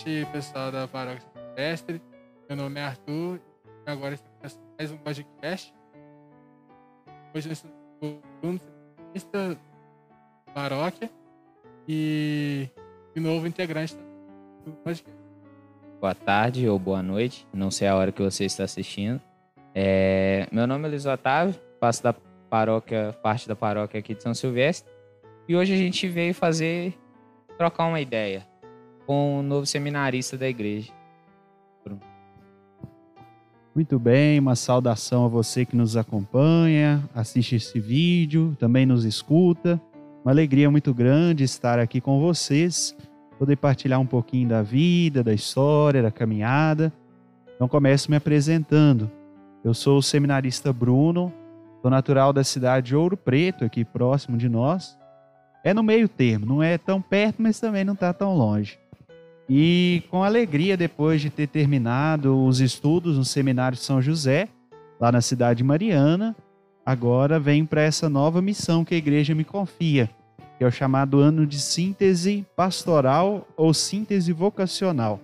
este pessoal da Paróquia Silvestre. Meu nome é Arthur agora estamos mais um podcast. Hoje nós estamos com Bruno, paróquia e de novo integrante do podcast. Boa tarde ou boa noite, não sei a hora que você está assistindo. É, meu nome é Luiz Otávio, faço da paróquia, parte da paróquia aqui de São Silvestre. E hoje a gente veio fazer, trocar uma ideia com o novo seminarista da igreja. Muito bem, uma saudação a você que nos acompanha, assiste esse vídeo, também nos escuta. Uma alegria muito grande estar aqui com vocês, poder partilhar um pouquinho da vida, da história, da caminhada. Então começo me apresentando. Eu sou o seminarista Bruno, sou natural da cidade de Ouro Preto, aqui próximo de nós. É no meio termo, não é tão perto, mas também não está tão longe. E com alegria, depois de ter terminado os estudos no Seminário São José, lá na cidade de Mariana, agora venho para essa nova missão que a igreja me confia, que é o chamado ano de síntese pastoral ou síntese vocacional,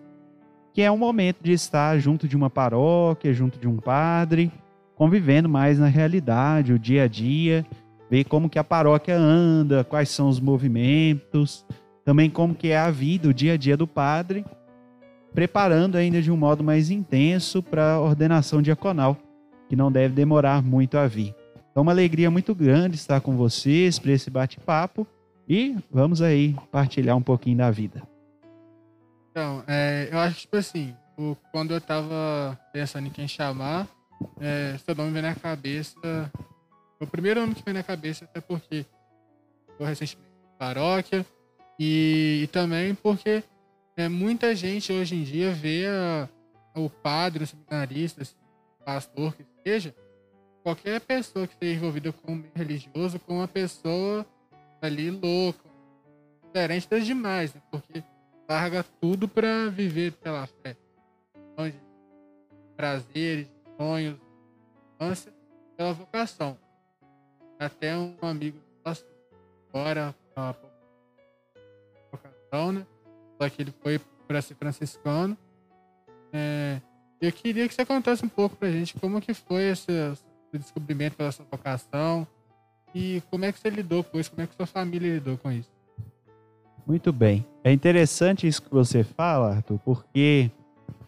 que é um momento de estar junto de uma paróquia, junto de um padre, convivendo mais na realidade, o dia a dia, ver como que a paróquia anda, quais são os movimentos, também como que é a vida, o dia a dia do padre, preparando ainda de um modo mais intenso para a ordenação diaconal, que não deve demorar muito a vir. Então, uma alegria muito grande estar com vocês para esse bate-papo e vamos aí partilhar um pouquinho da vida. Então, é, eu acho que, tipo assim, quando eu estava pensando em quem chamar, é, seu nome veio na cabeça. O primeiro nome que veio na cabeça, até porque eu recentemente paróquia, e, e também porque é, muita gente hoje em dia vê a, o padre, o seminarista, o pastor que seja, qualquer pessoa que esteja envolvida com meio religioso, com uma pessoa ali louca, diferente das demais, né? porque larga tudo para viver pela fé. Então, de prazeres, sonhos, infância, pela vocação. Até um amigo nosso, agora, pouco né? Só que ele foi para ser franciscano. É, eu queria que você contasse um pouco pra gente como que foi esse, esse descobrimento pela sua vocação e como é que você lidou com isso, como é que sua família lidou com isso. Muito bem. É interessante isso que você fala, Arthur, porque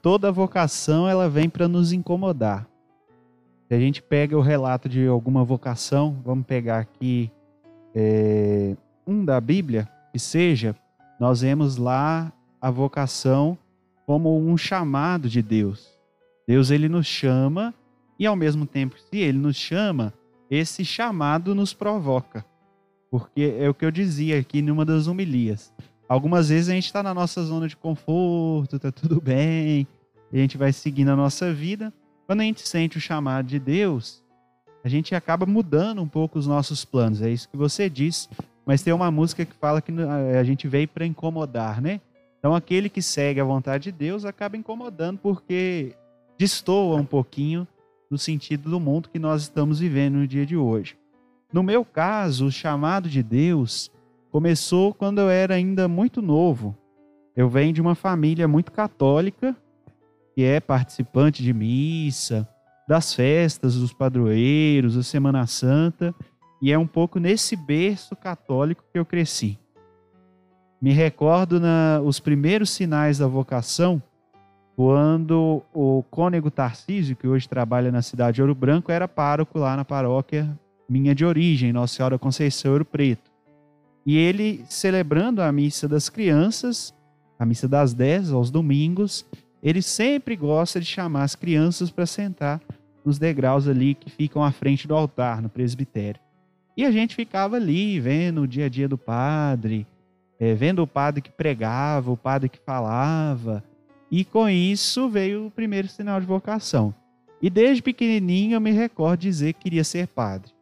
toda vocação ela vem para nos incomodar. Se a gente pega o relato de alguma vocação, vamos pegar aqui é, um da Bíblia, que seja, nós vemos lá a vocação como um chamado de Deus. Deus ele nos chama e ao mesmo tempo se ele nos chama, esse chamado nos provoca. Porque é o que eu dizia aqui numa das humilhas. Algumas vezes a gente está na nossa zona de conforto, está tudo bem, a gente vai seguindo a nossa vida. Quando a gente sente o chamado de Deus, a gente acaba mudando um pouco os nossos planos. É isso que você disse mas tem uma música que fala que a gente veio para incomodar, né? Então aquele que segue a vontade de Deus acaba incomodando porque destoa um pouquinho do sentido do mundo que nós estamos vivendo no dia de hoje. No meu caso, o chamado de Deus começou quando eu era ainda muito novo. Eu venho de uma família muito católica, que é participante de missa, das festas dos padroeiros, da Semana Santa, e é um pouco nesse berço católico que eu cresci. Me recordo na, os primeiros sinais da vocação, quando o cônego Tarcísio, que hoje trabalha na cidade de Ouro Branco, era pároco lá na paróquia minha de origem, Nossa Senhora Conceição Ouro Preto. E ele, celebrando a missa das crianças, a missa das 10 aos domingos, ele sempre gosta de chamar as crianças para sentar nos degraus ali que ficam à frente do altar, no presbitério. E a gente ficava ali vendo o dia a dia do padre, é, vendo o padre que pregava, o padre que falava. E com isso veio o primeiro sinal de vocação. E desde pequenininho eu me recordo dizer que queria ser padre.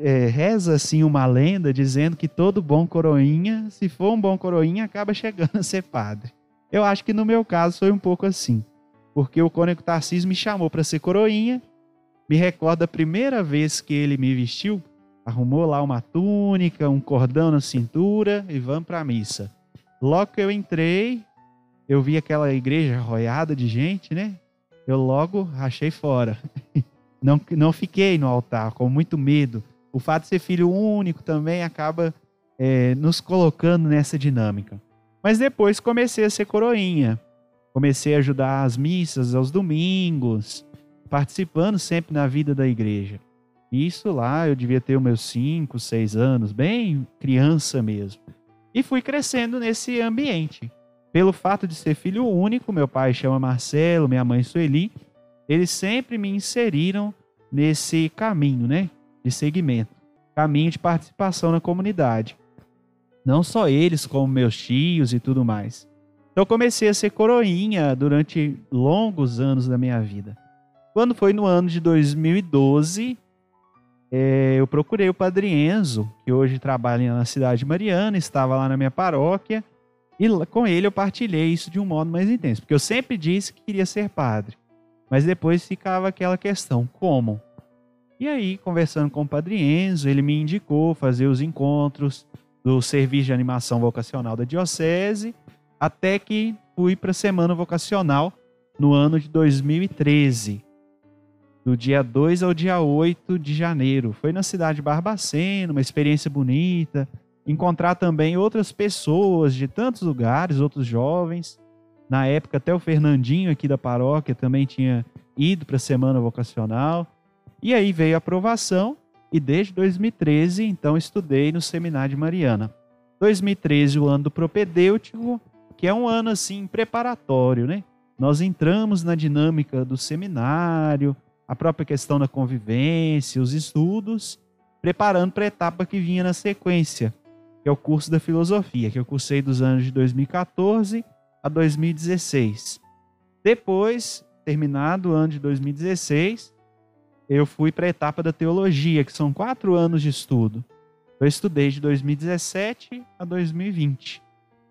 É, reza assim uma lenda dizendo que todo bom coroinha, se for um bom coroinha, acaba chegando a ser padre. Eu acho que no meu caso foi um pouco assim, porque o cônego Tarcísio me chamou para ser coroinha me recordo a primeira vez que ele me vestiu, arrumou lá uma túnica, um cordão na cintura e vamos para a missa. Logo que eu entrei, eu vi aquela igreja roiada de gente, né? Eu logo rachei fora. Não, não fiquei no altar com muito medo. O fato de ser filho único também acaba é, nos colocando nessa dinâmica. Mas depois comecei a ser coroinha. Comecei a ajudar as missas aos domingos, participando sempre na vida da igreja. Isso lá eu devia ter os meus 5, 6 anos, bem criança mesmo. E fui crescendo nesse ambiente. Pelo fato de ser filho único, meu pai chama Marcelo, minha mãe Sueli, eles sempre me inseriram nesse caminho, né, de segmento, caminho de participação na comunidade. Não só eles, como meus tios e tudo mais. Então comecei a ser coroinha durante longos anos da minha vida. Quando foi no ano de 2012, é, eu procurei o Padre Enzo, que hoje trabalha na cidade de Mariana, estava lá na minha paróquia, e com ele eu partilhei isso de um modo mais intenso, porque eu sempre disse que queria ser padre, mas depois ficava aquela questão, como? E aí, conversando com o Padre Enzo, ele me indicou fazer os encontros do serviço de animação vocacional da Diocese, até que fui para a Semana Vocacional no ano de 2013 do dia 2 ao dia 8 de janeiro. Foi na cidade de Barbacena, uma experiência bonita. Encontrar também outras pessoas de tantos lugares, outros jovens. Na época, até o Fernandinho aqui da paróquia também tinha ido para a semana vocacional. E aí veio a aprovação, e desde 2013, então, estudei no Seminário de Mariana. 2013, o ano do propedêutico, que é um ano assim preparatório, né? Nós entramos na dinâmica do seminário, a própria questão da convivência, os estudos, preparando para a etapa que vinha na sequência, que é o curso da filosofia, que eu cursei dos anos de 2014 a 2016. Depois, terminado o ano de 2016, eu fui para a etapa da teologia, que são quatro anos de estudo. Eu estudei de 2017 a 2020,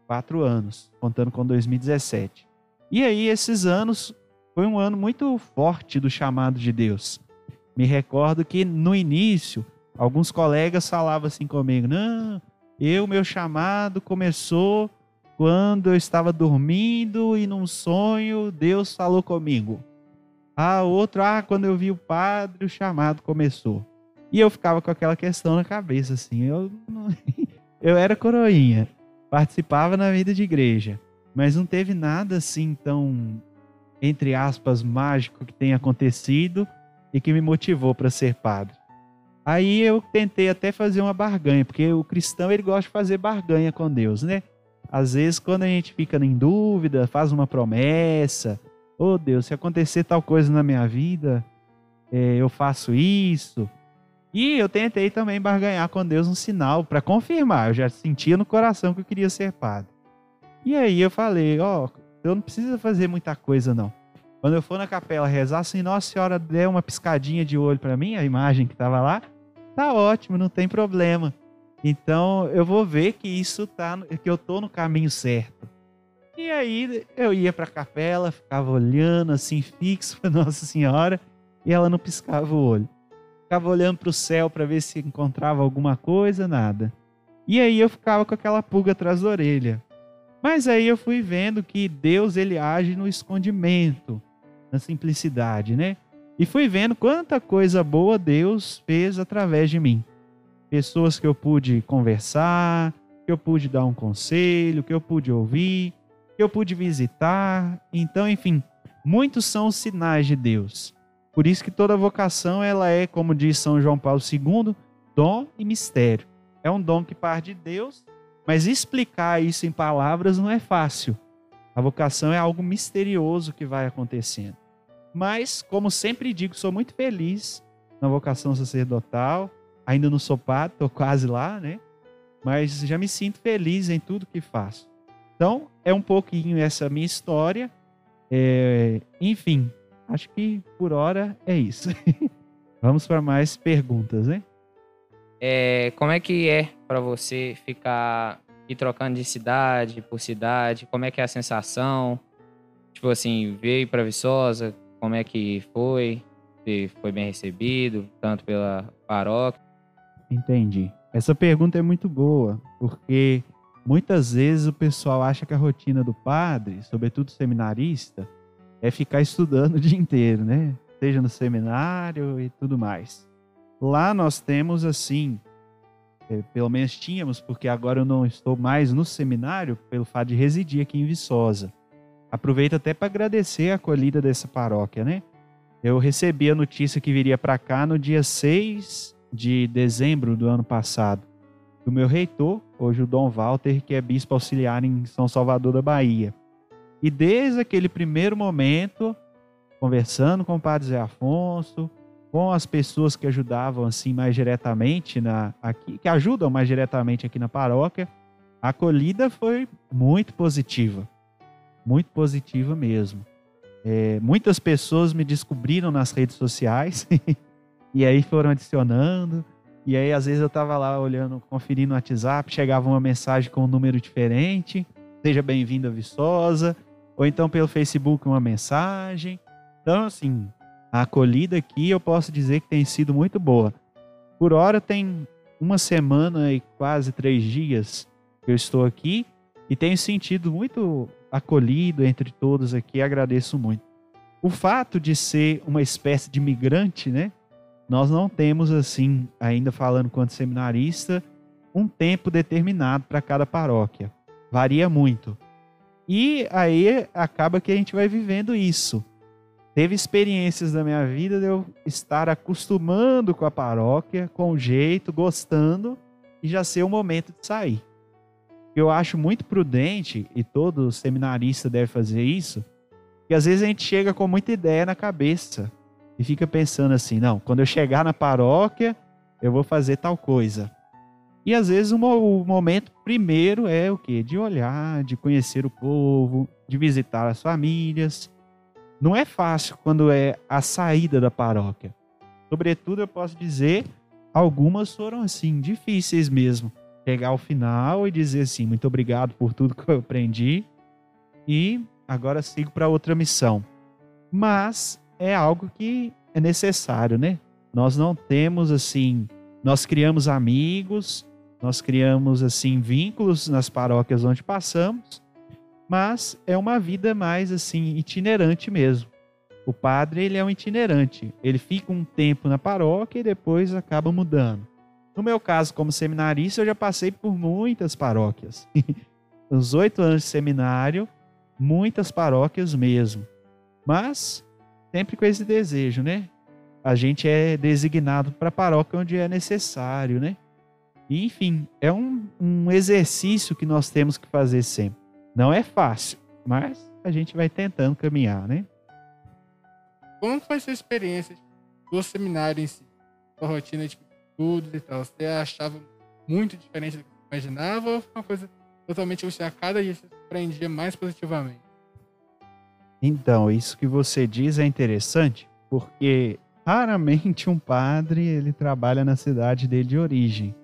quatro anos, contando com 2017. E aí, esses anos foi um ano muito forte do chamado de Deus. Me recordo que no início, alguns colegas falavam assim comigo: não, eu, meu chamado começou quando eu estava dormindo e num sonho Deus falou comigo. Ah, outro, ah, quando eu vi o padre, o chamado começou. E eu ficava com aquela questão na cabeça, assim. Eu, eu era coroinha, participava na vida de igreja, mas não teve nada assim tão entre aspas, mágico que tem acontecido e que me motivou para ser padre. Aí eu tentei até fazer uma barganha, porque o cristão ele gosta de fazer barganha com Deus, né? Às vezes, quando a gente fica em dúvida, faz uma promessa, oh Deus, se acontecer tal coisa na minha vida, é, eu faço isso. E eu tentei também barganhar com Deus um sinal para confirmar. Eu já sentia no coração que eu queria ser padre. E aí eu falei, ó, oh, então não precisa fazer muita coisa, não. Quando eu for na capela rezar, se Nossa Senhora der uma piscadinha de olho para mim, a imagem que estava lá, tá ótimo, não tem problema. Então eu vou ver que isso tá, que eu tô no caminho certo. E aí eu ia para a capela, ficava olhando assim fixo para Nossa Senhora e ela não piscava o olho. Ficava olhando para o céu para ver se encontrava alguma coisa, nada. E aí eu ficava com aquela pulga atrás da orelha. Mas aí eu fui vendo que Deus ele age no escondimento, na simplicidade, né? E fui vendo quanta coisa boa Deus fez através de mim. Pessoas que eu pude conversar, que eu pude dar um conselho, que eu pude ouvir, que eu pude visitar. Então, enfim, muitos são os sinais de Deus. Por isso que toda vocação ela é, como diz São João Paulo II, dom e mistério. É um dom que parte de Deus mas explicar isso em palavras não é fácil. A vocação é algo misterioso que vai acontecendo. Mas, como sempre digo, sou muito feliz na vocação sacerdotal. Ainda não sou padre, estou quase lá, né? Mas já me sinto feliz em tudo que faço. Então, é um pouquinho essa minha história. É, enfim, acho que por hora é isso. Vamos para mais perguntas, né? É, como é que é para você ficar e trocando de cidade por cidade? Como é que é a sensação? Tipo assim, veio para Viçosa, como é que foi? Se foi bem recebido, tanto pela paróquia? Entendi. Essa pergunta é muito boa, porque muitas vezes o pessoal acha que a rotina do padre, sobretudo seminarista, é ficar estudando o dia inteiro, né? Seja no seminário e tudo mais. Lá nós temos assim, pelo menos tínhamos, porque agora eu não estou mais no seminário pelo fato de residir aqui em Viçosa. Aproveito até para agradecer a acolhida dessa paróquia, né? Eu recebi a notícia que viria para cá no dia 6 de dezembro do ano passado, do meu reitor, hoje o Dom Walter, que é bispo auxiliar em São Salvador da Bahia. E desde aquele primeiro momento, conversando com o Padre Zé Afonso, com as pessoas que ajudavam assim mais diretamente na aqui, que ajudam mais diretamente aqui na paróquia, a acolhida foi muito positiva, muito positiva mesmo. É, muitas pessoas me descobriram nas redes sociais e aí foram adicionando. E aí, às vezes, eu estava lá olhando, conferindo o WhatsApp, chegava uma mensagem com um número diferente. Seja bem-vindo a Viçosa. Ou então pelo Facebook uma mensagem. Então, assim, a acolhida aqui eu posso dizer que tem sido muito boa. Por hora tem uma semana e quase três dias que eu estou aqui e tenho sentido muito acolhido entre todos aqui, agradeço muito. O fato de ser uma espécie de migrante, né? Nós não temos assim, ainda falando quanto seminarista, um tempo determinado para cada paróquia. Varia muito. E aí acaba que a gente vai vivendo isso. Teve experiências da minha vida de eu estar acostumando com a paróquia, com o jeito, gostando, e já ser o momento de sair eu acho muito prudente, e todo seminarista deve fazer isso, que às vezes a gente chega com muita ideia na cabeça e fica pensando assim: não, quando eu chegar na paróquia, eu vou fazer tal coisa. E às vezes o, momento primeiro é o quê? De olhar, de conhecer o povo, de visitar as famílias. Não é fácil quando é a saída da paróquia. Sobretudo, eu posso dizer, algumas foram assim, difíceis mesmo pegar o final e dizer assim: muito obrigado por tudo que eu aprendi e agora sigo para outra missão. Mas é algo que é necessário, né? Nós não temos assim, nós criamos amigos, nós criamos assim vínculos nas paróquias onde passamos, mas é uma vida mais assim itinerante mesmo. O padre ele é um itinerante, ele fica um tempo na paróquia e depois acaba mudando. No meu caso, como seminarista, eu já passei por muitas paróquias. Os oito anos de seminário, muitas paróquias mesmo. Mas sempre com esse desejo, né? A gente é designado para a paróquia onde é necessário, né? Enfim, é um, um exercício que nós temos que fazer sempre. Não é fácil, mas a gente vai tentando caminhar, né? Como foi sua experiência do seminário em si? A rotina de estudos e tal, você achava muito diferente do que imaginava ou foi uma coisa totalmente você a cada dia se surpreendia mais positivamente? Então, isso que você diz é interessante, porque raramente um padre ele trabalha na cidade dele de origem.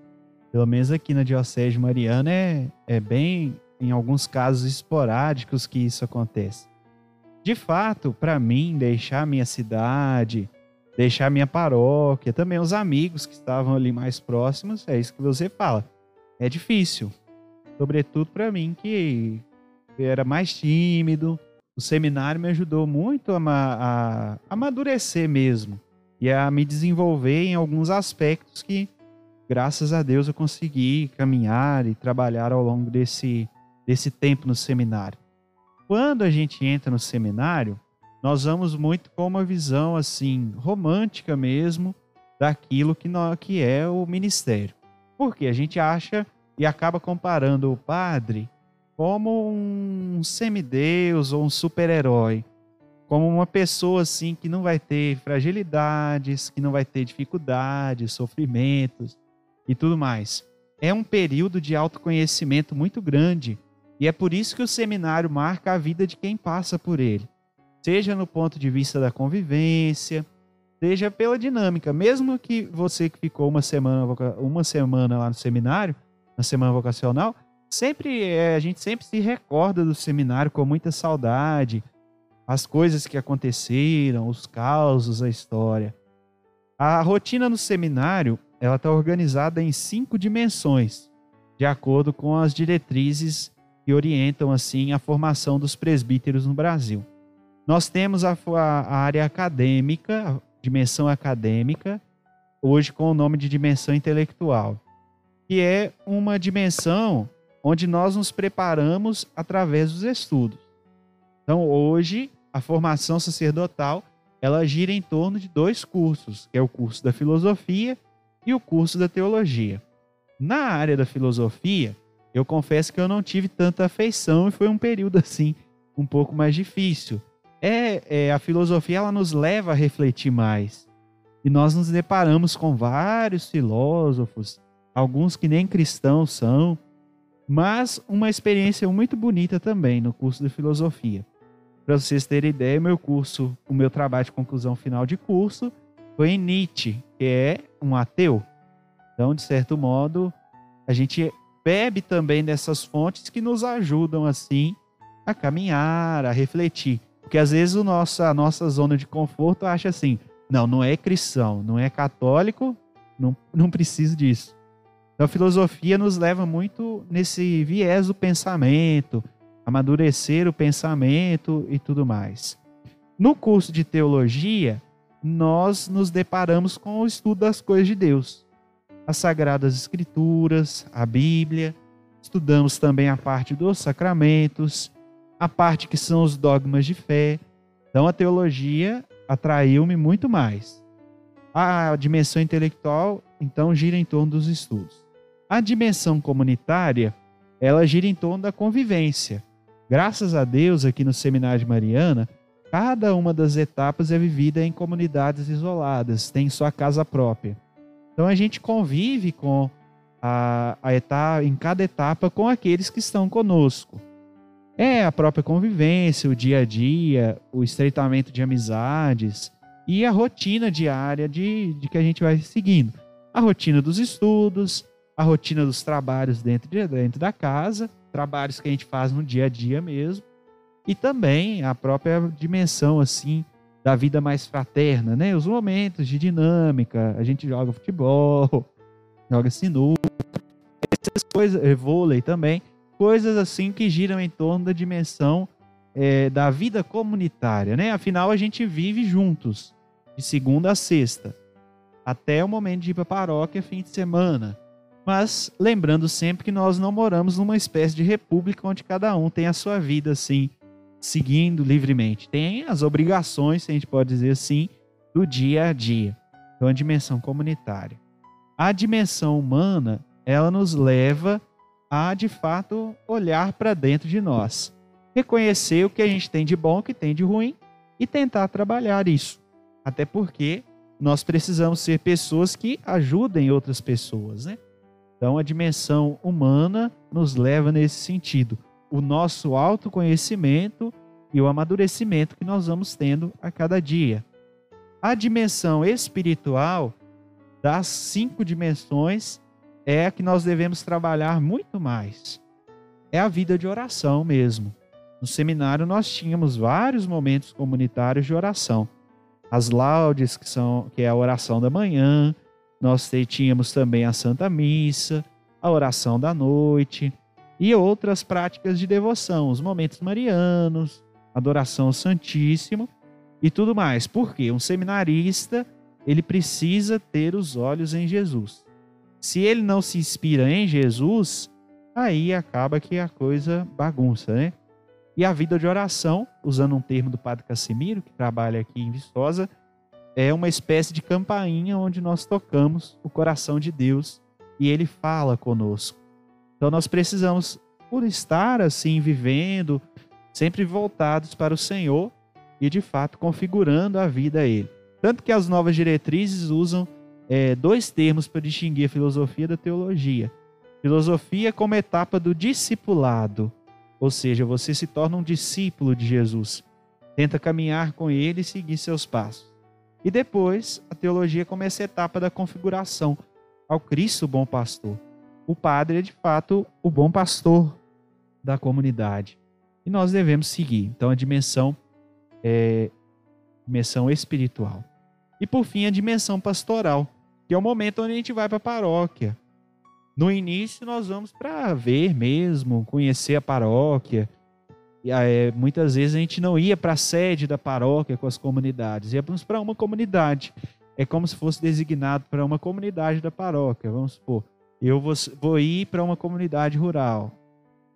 Pelo menos aqui na Diocese Mariana é, é bem, em alguns casos esporádicos que isso acontece. De fato, para mim, deixar minha cidade, deixar minha paróquia, também os amigos que estavam ali mais próximos, é isso que você fala. É difícil, sobretudo para mim que era mais tímido. O seminário me ajudou muito a, a, a amadurecer mesmo e a me desenvolver em alguns aspectos que, graças a Deus, eu consegui caminhar e trabalhar ao longo desse, desse tempo no seminário. Quando a gente entra no seminário, nós vamos muito com uma visão assim romântica mesmo daquilo que, nós, que é o ministério. Porque a gente acha e acaba comparando o padre como um semideus ou um super-herói, como uma pessoa assim que não vai ter fragilidades, que não vai ter dificuldades, sofrimentos e tudo mais. É um período de autoconhecimento muito grande e é por isso que o seminário marca a vida de quem passa por ele seja no ponto de vista da convivência, seja pela dinâmica. Mesmo que você que ficou uma semana, uma semana lá no seminário, na semana vocacional, sempre é, a gente sempre se recorda do seminário com muita saudade, as coisas que aconteceram, os causos, a história. A rotina no seminário ela está organizada em cinco dimensões. de acordo com as diretrizes que orientam assim a formação dos presbíteros no Brasil. Nós temos a, a área acadêmica, a dimensão acadêmica, hoje com o nome de dimensão intelectual, que é uma dimensão onde nós nos preparamos através dos estudos. Então, hoje, a formação sacerdotal, ela gira em torno de dois cursos, que é o curso da filosofia e o curso da teologia. Na área da filosofia, eu confesso que eu não tive tanta afeição e foi um período assim um pouco mais difícil. É, é, a filosofia ela nos leva a refletir mais e nós nos deparamos com vários filósofos, alguns que nem cristãos são, mas uma experiência muito bonita também no curso de filosofia. Para vocês terem ideia, meu curso, o meu trabalho de conclusão final de curso foi em Nietzsche, que é um ateu. Então, de certo modo, a gente bebe também dessas fontes que nos ajudam assim a caminhar, a refletir. Porque às vezes o nosso, a nossa zona de conforto acha assim: não, não é cristão, não é católico, não, não preciso disso. Então a filosofia nos leva muito nesse viés do pensamento, amadurecer o pensamento e tudo mais. No curso de teologia, nós nos deparamos com o estudo das coisas de Deus as Sagradas Escrituras, a Bíblia, estudamos também a parte dos sacramentos, a parte que são os dogmas de fé. Então a teologia atraiu-me muito mais. A dimensão intelectual, então, gira em torno dos estudos. A dimensão comunitária, ela gira em torno da convivência. Graças a Deus, aqui no Seminário de Mariana, cada uma das etapas é vivida em comunidades isoladas, tem sua casa própria. Então a gente convive com a, a etapa, em cada etapa com aqueles que estão conosco. É a própria convivência, o dia a dia, o estreitamento de amizades e a rotina diária de, de que a gente vai seguindo. A rotina dos estudos, a rotina dos trabalhos dentro, de, dentro da casa, trabalhos que a gente faz no dia a dia mesmo, e também a própria dimensão assim da vida mais fraterna, né? Os momentos de dinâmica, a gente joga futebol, joga sinuca, essas coisas, eh, vôlei também, coisas assim que giram em torno da dimensão é, da vida comunitária, né? Afinal, a gente vive juntos, de segunda a sexta, até o momento de ir para a paróquia fim de semana. Mas lembrando sempre que nós não moramos numa espécie de república onde cada um tem a sua vida assim seguindo livremente. Tem as obrigações, se a gente pode dizer assim, do dia a dia. Então, a dimensão comunitária. A dimensão humana, ela nos leva a, de fato, olhar para dentro de nós. Reconhecer o que a gente tem de bom, o que tem de ruim e tentar trabalhar isso. Até porque nós precisamos ser pessoas que ajudem outras pessoas, né? Então, a dimensão humana nos leva nesse sentido o nosso autoconhecimento e o amadurecimento que nós vamos tendo a cada dia. A dimensão espiritual das cinco dimensões é a que nós devemos trabalhar muito mais. É a vida de oração mesmo. No seminário nós tínhamos vários momentos comunitários de oração. As laudes, que, são, que é a oração da manhã, nós tínhamos também a Santa Missa, a oração da noite, e outras práticas de devoção, os momentos marianos, adoração ao Santíssimo e tudo mais. Porque um seminarista, ele precisa ter os olhos em Jesus. Se ele não se inspira em Jesus, aí acaba que a coisa bagunça, né? E a vida de oração, usando um termo do Padre Casimiro, que trabalha aqui em Viçosa, é uma espécie de campainha onde nós tocamos o coração de Deus e ele fala conosco. Então nós precisamos, por estar assim, vivendo, sempre voltados para o Senhor e de fato configurando a vida a Ele. Tanto que as novas diretrizes usam é, dois termos para distinguir a filosofia da teologia. Filosofia como etapa do discipulado, ou seja, você se torna um discípulo de Jesus, tenta caminhar com ele e seguir seus passos. E depois, a teologia como essa etapa da configuração ao Cristo bom pastor o padre é de fato o bom pastor da comunidade. E nós devemos seguir. Então, a dimensão é dimensão espiritual. E por fim, a dimensão pastoral, que é o momento onde a gente vai para a paróquia. No início, nós vamos para ver mesmo, conhecer a paróquia. E, é, muitas vezes a gente não ia para a sede da paróquia com as comunidades, íamos para uma comunidade. É como se fosse designado para uma comunidade da paróquia. Vamos supor, eu vou, vou ir para uma comunidade rural,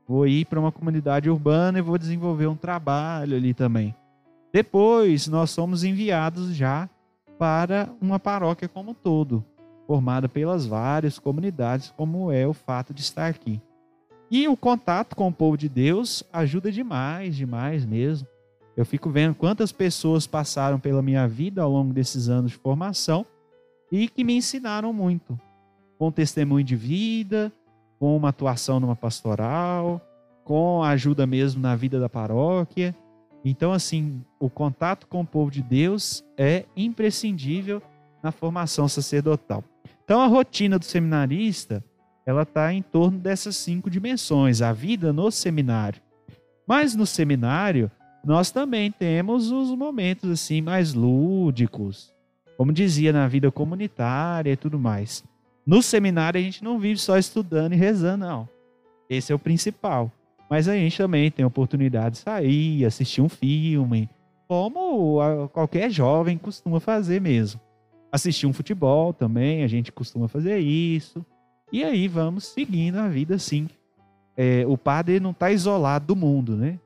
vou ir para uma comunidade urbana e vou desenvolver um trabalho ali também. Depois, nós somos enviados já para uma paróquia como um todo formada pelas várias comunidades, como é o fato de estar aqui. E o contato com o povo de Deus ajuda demais, demais mesmo. Eu fico vendo quantas pessoas passaram pela minha vida ao longo desses anos de formação e que me ensinaram muito, com testemunho de vida, com uma atuação numa pastoral, com ajuda mesmo na vida da paróquia. Então, assim, o contato com o povo de Deus é imprescindível na formação sacerdotal. Então a rotina do seminarista ela está em torno dessas cinco dimensões, a vida no seminário. Mas no seminário nós também temos os momentos assim mais lúdicos, como dizia na vida comunitária e tudo mais. No seminário a gente não vive só estudando e rezando, não. Esse é o principal. Mas a gente também tem a oportunidade de sair, assistir um filme, como qualquer jovem costuma fazer mesmo assistir um futebol também, a gente costuma fazer isso. E aí vamos seguindo a vida assim. É, o padre não está isolado do mundo, né?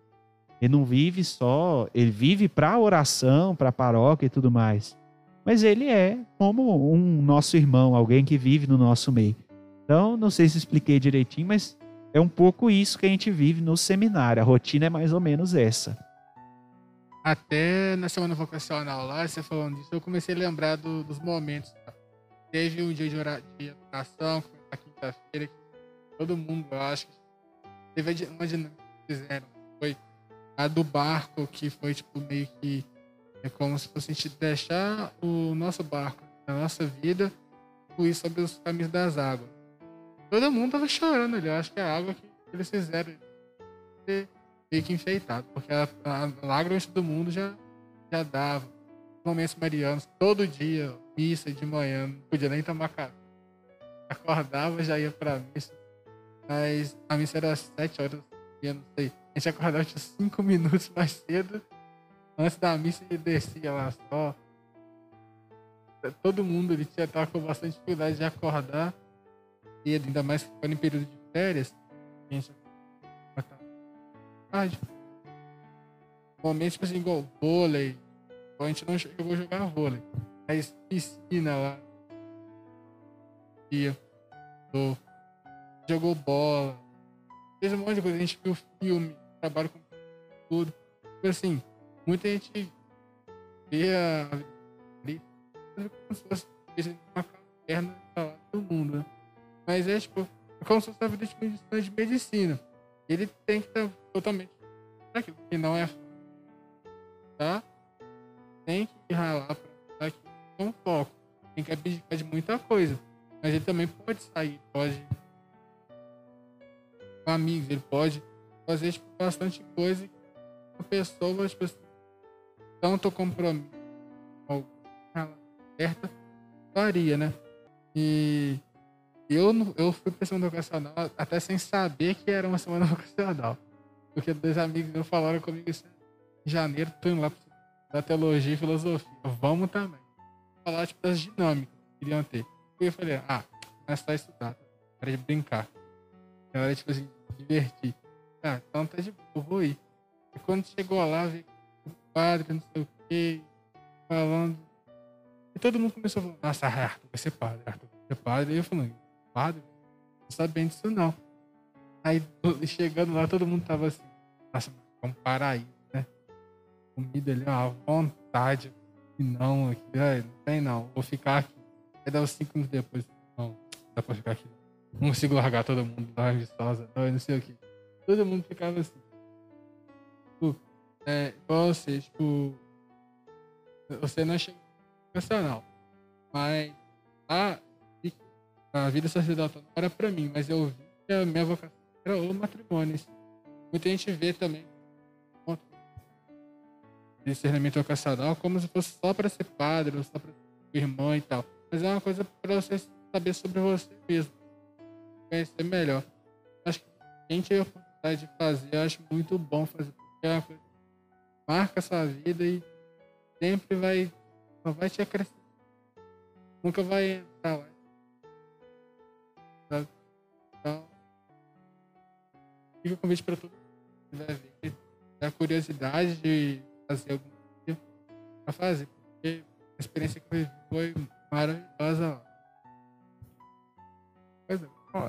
Ele não vive só, ele vive para a oração, para a paróquia e tudo mais. Mas ele é como um nosso irmão, alguém que vive no nosso meio. Então, não sei se expliquei direitinho, mas é um pouco isso que a gente vive no seminário. A rotina é mais ou menos essa até na semana vocacional lá, você falando disso, eu comecei a lembrar do, dos momentos. Tá? Teve um dia de, oração, na quinta-feira, que todo mundo, eu acho teve uma dinâmica que fizeram. Foi a do barco, que foi tipo meio que é como se fosse a gente deixar o nosso barco, a nossa vida, fluir sobre os caminhos das águas. Todo mundo tava chorando ali, eu acho que é a água que eles fizeram meio que enfeitado, porque a, a lágrimas do mundo já, já dava. Momentos marianos, todo dia, missa de manhã, não podia nem tomar café. Acordava, já ia pra missa. Mas a missa era às sete horas, eu não sei. A gente acordava tinha cinco minutos mais cedo. Antes da missa e descia lá só. Todo mundo ele tinha tava com bastante dificuldade de acordar. E ainda mais foi em período de férias. A gente tarde. Momentos, tipo assim, igual vôlei. A gente não chegou a jogar vôlei. Mas piscina lá. Ia. Jogou bola. Fez um monte de coisa. A gente viu filme, trabalho com tudo. Tipo assim, muita gente vê a ali como se fosse uma caverna do mundo, né? Mas é tipo, é como se fosse a vida de medicina ele tem que estar totalmente aquilo que não é tá? Tem que ralar para aqui com foco. Tem que abdicar de muita coisa. Mas ele também pode sair, pode com amigos, ele pode fazer tipo, bastante coisa que a pessoa, tipo, tanto compromisso com certa faria, né? E eu, eu fui pra semana vocacional até sem saber que era uma semana vocacional. Porque dois amigos meus falaram comigo assim, em janeiro, tô indo lá da teologia e filosofia. Vamos também. Falar tipo das dinâmicas que queriam ter. E eu falei, ah, mas tá estudar. Era de brincar. Era tipo assim, divertir. Ah, então tá de boa, vou ir. E quando chegou lá, o padre, não sei o quê, falando. E todo mundo começou a falar, nossa, Arthur vai ser padre, Arthur vai ser padre. E eu falando, padre, não sabendo disso não. Aí chegando lá, todo mundo tava assim, nossa, é um paraíso, né? Comida ali, uma vontade. E não, aqui, não tem não, vou ficar aqui. Aí dá uns cinco minutos depois, não, dá pra ficar aqui. Não consigo largar todo mundo lá vistosa, não, não sei o que. Todo mundo ficava assim. Tipo, é, você, tipo, você não é nacional, mas lá a vida sacerdotal não era para mim, mas eu vi que a minha vocação era o matrimônio. Muita gente vê também discernimento vocacional como se fosse só para ser padre, ou só para ser irmão e tal. Mas é uma coisa para você saber sobre você mesmo. conhecer melhor. Acho que quem tiver a oportunidade de fazer, eu acho muito bom fazer, porque é uma coisa marca a sua vida e sempre vai, só vai te acrescentar. Nunca vai entrar lá. Sabe? Então, fica o convite para todo mundo que quiser ver, ter a curiosidade de fazer algum dia para fazer, porque a experiência que eu vivi foi maravilhosa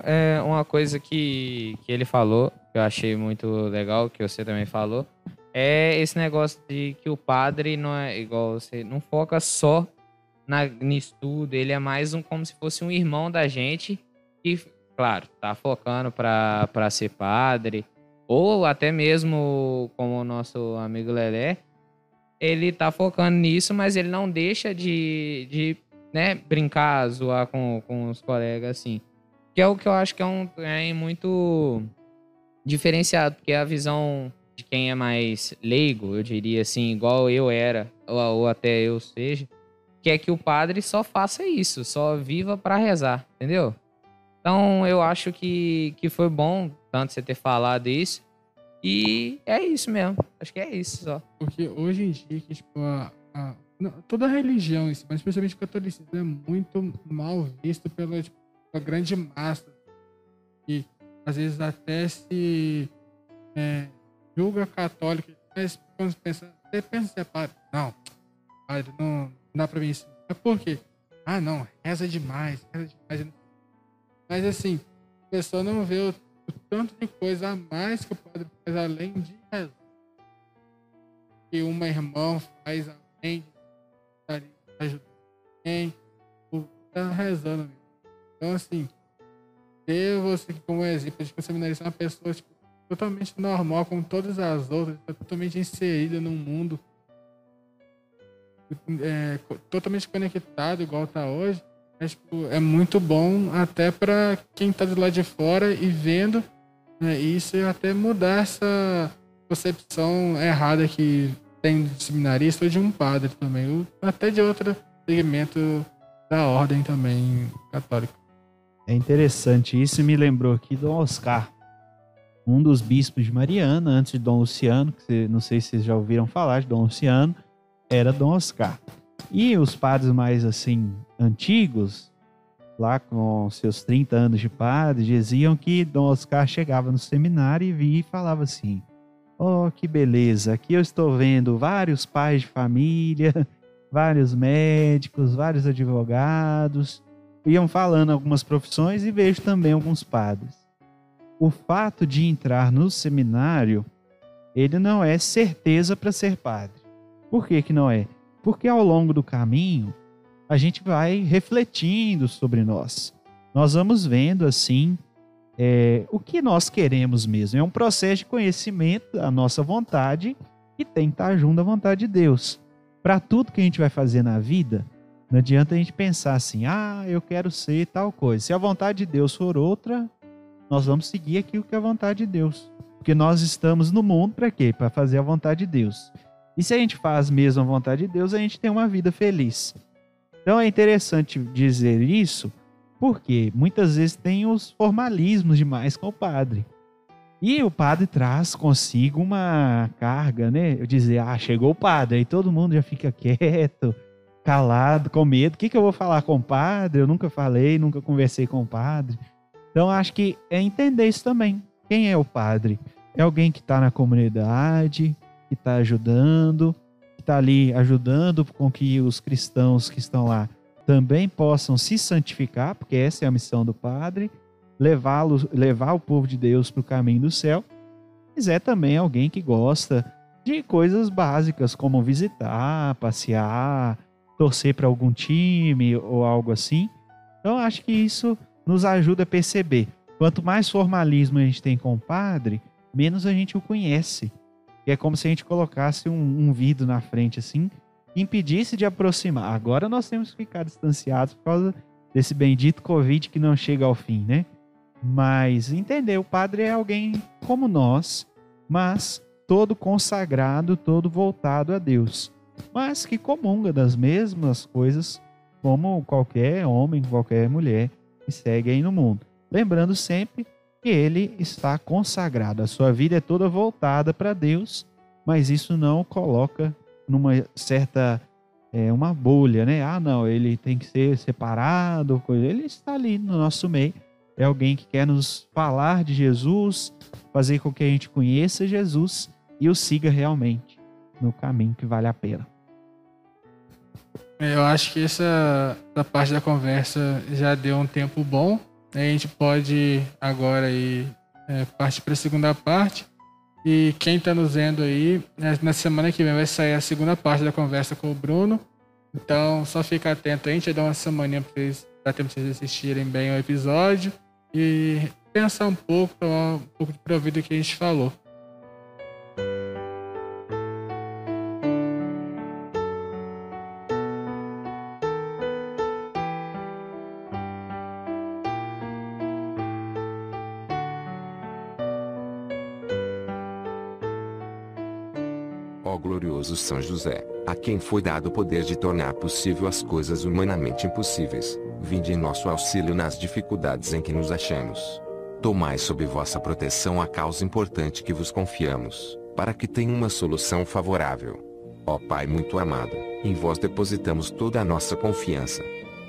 é. É uma coisa que, que ele falou, que eu achei muito legal, que você também falou, é esse negócio de que o padre não é igual você, não foca só na, nisso tudo, ele é mais um como se fosse um irmão da gente que, claro, tá focando para ser padre, ou até mesmo como o nosso amigo Lelé, ele tá focando nisso, mas ele não deixa de, de né, brincar, zoar com, com os colegas, assim. Que é o que eu acho que é um é muito diferenciado, porque a visão de quem é mais leigo, eu diria assim, igual eu era, ou, ou até eu seja, que é que o padre só faça isso, só viva para rezar, entendeu? Então eu acho que, que foi bom tanto você ter falado isso. E é isso mesmo. Acho que é isso só. Porque hoje em dia, que, tipo, a, a, não, toda a religião, mas especialmente o catolicismo, é muito mal visto pela, tipo, grande massa. E às vezes até se é, julga católico, mas quando pensa, você pensa se é padre. Não, padre, não, não dá pra mim isso. Mas por quê? Ah, não, reza demais, reza demais. Mas assim, a pessoa não vê o, o tanto de coisa a mais que o padre faz além de rezar. Que uma irmã faz além de estar ali ajudando alguém, tá rezando. Então, assim, ter você como exemplo de que o seminarista é uma pessoa tipo, totalmente normal, como todas as outras, tá totalmente inserida no mundo, é, totalmente conectado, igual tá hoje, é, tipo, é muito bom até para quem tá do lado de fora e vendo né, isso e até mudar essa concepção errada que tem de seminarista ou de um padre também, ou até de outro segmento da ordem também católica. É interessante, isso me lembrou aqui do Oscar, um dos bispos de Mariana, antes de Dom Luciano, que não sei se vocês já ouviram falar de Dom Luciano, era Dom Oscar. E os padres mais assim antigos, lá com seus 30 anos de padre, diziam que Dom Oscar chegava no seminário e via e falava assim: "Oh, que beleza! Aqui eu estou vendo vários pais de família, vários médicos, vários advogados, iam falando algumas profissões e vejo também alguns padres. O fato de entrar no seminário, ele não é certeza para ser padre. Por que, que não é? Porque ao longo do caminho, a gente vai refletindo sobre nós. Nós vamos vendo assim é, o que nós queremos mesmo. É um processo de conhecimento da nossa vontade e tem que estar junto à vontade de Deus. Para tudo que a gente vai fazer na vida, não adianta a gente pensar assim, ah, eu quero ser tal coisa. Se a vontade de Deus for outra, nós vamos seguir aquilo que é a vontade de Deus. Porque nós estamos no mundo para quê? Para fazer a vontade de Deus. E se a gente faz mesmo a vontade de Deus, a gente tem uma vida feliz. Então é interessante dizer isso, porque muitas vezes tem os formalismos demais com o padre. E o padre traz consigo uma carga, né? Eu dizer, ah, chegou o padre, aí todo mundo já fica quieto, calado, com medo. O que, que eu vou falar com o padre? Eu nunca falei, nunca conversei com o padre. Então, acho que é entender isso também. Quem é o padre? É alguém que está na comunidade, que está ajudando, que está ali ajudando com que os cristãos que estão lá também possam se santificar, porque essa é a missão do padre, levá-lo, levar o povo de Deus para o caminho do céu. Mas é também alguém que gosta de coisas básicas, como visitar, passear, torcer para algum time ou algo assim. Então acho que isso nos ajuda a perceber. Quanto mais formalismo a gente tem com o padre, menos a gente o conhece. E é como se a gente colocasse um, um vidro na frente assim, impedisse de aproximar. Agora nós temos que ficar distanciados por causa desse bendito Covid que não chega ao fim, né? Mas entender, o padre é alguém como nós, mas todo consagrado, todo voltado a Deus mas que comunga das mesmas coisas como qualquer homem, qualquer mulher segue aí no mundo. lembrando sempre que ele está consagrado, a sua vida é toda voltada para Deus, mas isso não o coloca numa certa é, uma bolha, né? Ah, não, ele tem que ser separado, coisa. Ele está ali no nosso meio. É alguém que quer nos falar de Jesus, fazer com que a gente conheça Jesus e o siga realmente no caminho que vale a pena. Eu acho que essa, essa parte da conversa já deu um tempo bom. A gente pode agora aí é, partir para a segunda parte. E quem está nos vendo aí, né, na semana que vem vai sair a segunda parte da conversa com o Bruno. Então, só fica atento aí, a gente vai dar uma semaninha para vocês, dar tempo vocês assistirem bem o episódio e pensar um pouco, tomar um pouco de ouvir do que a gente falou. Glorioso São José, a quem foi dado o poder de tornar possível as coisas humanamente impossíveis, vinde em nosso auxílio nas dificuldades em que nos achamos. Tomai sob vossa proteção a causa importante que vos confiamos, para que tenha uma solução favorável. Ó Pai muito amado, em vós depositamos toda a nossa confiança.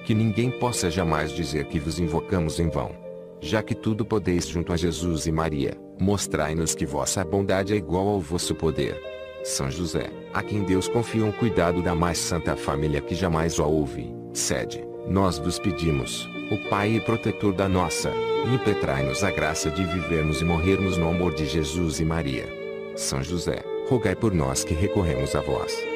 Que ninguém possa jamais dizer que vos invocamos em vão. Já que tudo podeis junto a Jesus e Maria, mostrai-nos que vossa bondade é igual ao vosso poder. São José, a quem Deus confiou o cuidado da mais santa família que jamais o houve, sede, nós vos pedimos, o Pai e protetor da nossa, impetrai-nos a graça de vivermos e morrermos no amor de Jesus e Maria. São José, rogai por nós que recorremos a vós.